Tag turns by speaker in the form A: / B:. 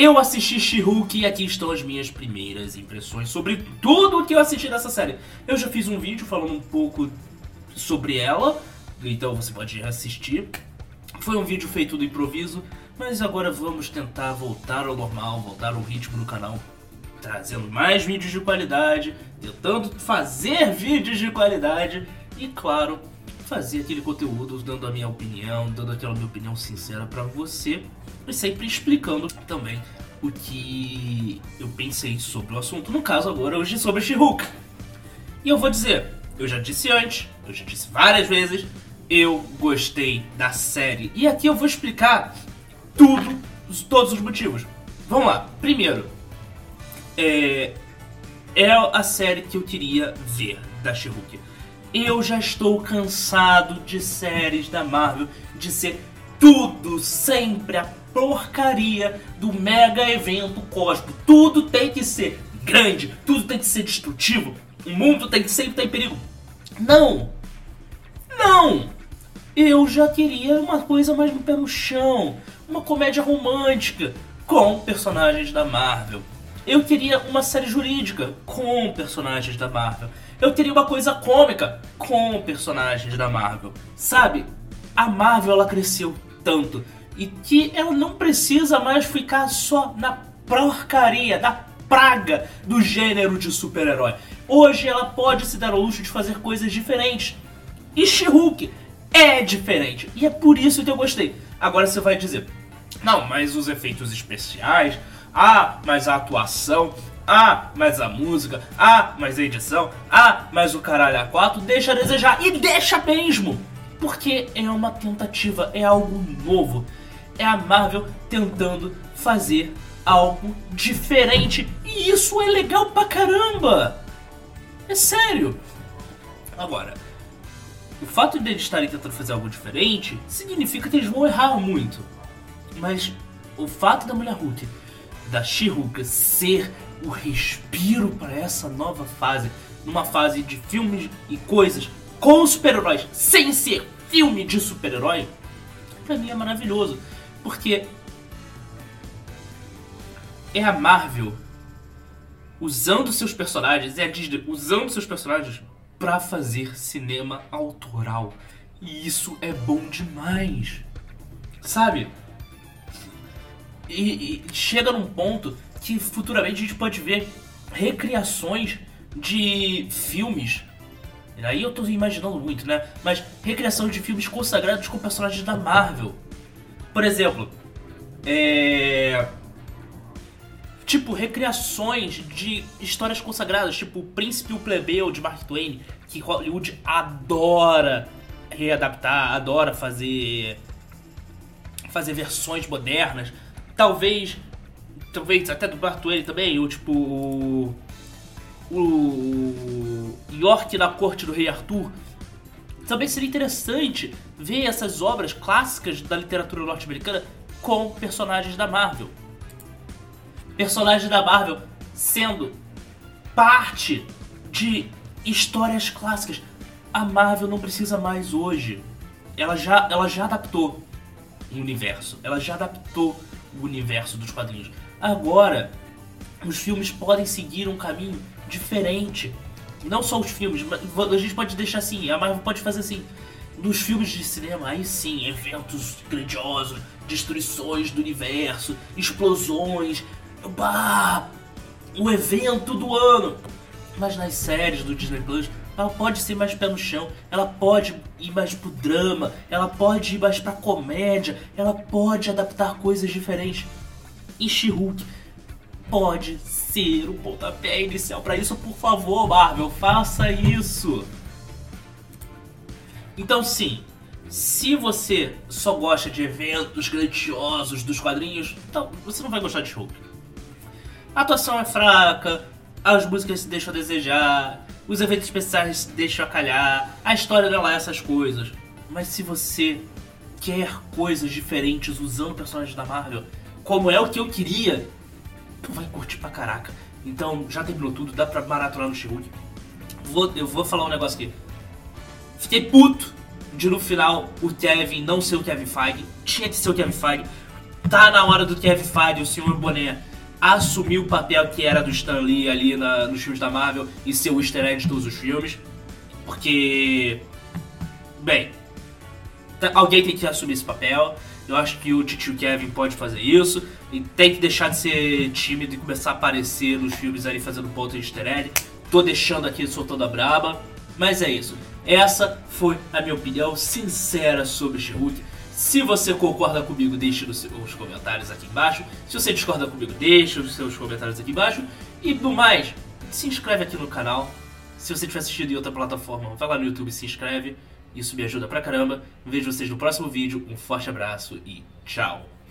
A: Eu assisti She-Hulk e aqui estão as minhas primeiras impressões sobre tudo o que eu assisti dessa série. Eu já fiz um vídeo falando um pouco sobre ela, então você pode assistir. Foi um vídeo feito do improviso, mas agora vamos tentar voltar ao normal, voltar ao ritmo do canal, trazendo mais vídeos de qualidade, tentando fazer vídeos de qualidade e, claro, fazer aquele conteúdo dando a minha opinião, dando aquela minha opinião sincera para você e sempre explicando também o que eu pensei sobre o assunto. No caso, agora, hoje sobre She-Hulk. E eu vou dizer, eu já disse antes, eu já disse várias vezes, eu gostei da série. E aqui eu vou explicar tudo, todos os motivos. Vamos lá. Primeiro, é, é a série que eu queria ver da She-Hulk. Eu já estou cansado de séries da Marvel de ser tudo sempre a porcaria do mega evento cósmico. Tudo tem que ser grande, tudo tem que ser destrutivo, o mundo tem que sempre estar em perigo. Não! Não! Eu já queria uma coisa mais no pé no chão, uma comédia romântica com personagens da Marvel. Eu queria uma série jurídica com personagens da Marvel. Eu queria uma coisa cômica com personagens da Marvel. Sabe? A Marvel ela cresceu tanto e que ela não precisa mais ficar só na porcaria, na praga do gênero de super-herói. Hoje ela pode se dar ao luxo de fazer coisas diferentes. E She-Hulk é diferente. E é por isso que eu gostei. Agora você vai dizer: "Não, mas os efeitos especiais, ah, mas a atuação, ah, mas a música, ah, mas a edição, ah, mas o caralho A4 deixa a desejar. E deixa mesmo! Porque é uma tentativa, é algo novo. É a Marvel tentando fazer algo diferente. E isso é legal pra caramba! É sério! Agora, o fato de eles estarem tentando fazer algo diferente significa que eles vão errar muito. Mas o fato da Mulher Hulk da She-Hulk ser o respiro para essa nova fase, numa fase de filmes e coisas com super-heróis, sem ser filme de super-herói, pra mim é maravilhoso. Porque é a Marvel usando seus personagens, é a Disney usando seus personagens para fazer cinema autoral. E isso é bom demais. Sabe? E, e, chega num ponto que futuramente a gente pode ver recriações de filmes. Aí eu tô imaginando muito, né? Mas recriação de filmes consagrados com personagens da Marvel. Por exemplo, é. Tipo, recriações de histórias consagradas, tipo O Príncipe e o Plebeu de Mark Twain, que Hollywood adora readaptar, adora fazer fazer versões modernas talvez. Talvez até do Bartueli também, ou tipo. O, o York na corte do rei Arthur. Também seria interessante ver essas obras clássicas da literatura norte-americana com personagens da Marvel. Personagens da Marvel sendo parte de histórias clássicas. A Marvel não precisa mais hoje. Ela já, ela já adaptou o universo. Ela já adaptou o universo dos quadrinhos. Agora, os filmes podem seguir um caminho diferente. Não só os filmes, mas a gente pode deixar assim, a Marvel pode fazer assim. Nos filmes de cinema, aí sim, eventos grandiosos, destruições do universo, explosões, bah, o evento do ano. Mas nas séries do Disney Plus, ela pode ser mais pé no chão, ela pode ir mais pro drama, ela pode ir mais pra comédia, ela pode adaptar coisas diferentes. E She-Hulk pode ser o pontapé inicial para isso, por favor, Marvel, faça isso. Então sim, se você só gosta de eventos grandiosos dos quadrinhos, então você não vai gostar de Hulk. A atuação é fraca, as músicas se deixam a desejar, os eventos especiais deixam a calhar, a história não é essas coisas. Mas se você quer coisas diferentes usando personagens da Marvel, como é o que eu queria, tu vai curtir pra caraca. Então, já terminou tudo, dá pra maratonar no She-Hulk. Vou, eu vou falar um negócio aqui. Fiquei puto de no final o Kevin não ser o Kevin Feige. Tinha que ser o Kevin Feige. tá na hora do Kevin Feige, o senhor Boné, assumir o papel que era do Stan Lee ali na, nos filmes da Marvel e ser o easter egg de todos os filmes. Porque. Bem. tá- Alguém tem que assumir esse papel. Eu acho que o tio Kevin pode fazer isso. E tem que deixar de ser tímido e começar a aparecer nos filmes ali fazendo ponto de easter egg. Tô deixando aqui, soltando a braba. Mas é isso. Essa foi a minha opinião sincera sobre She-Hulk. Se você concorda comigo, deixe nos seus comentários aqui embaixo. Se você discorda comigo, deixe os seus comentários aqui embaixo. E do mais, se inscreve aqui no canal. Se você tiver assistido em outra plataforma, vai lá no YouTube e se inscreve. Isso me ajuda pra caramba. Vejo vocês no próximo vídeo. Um forte abraço e tchau.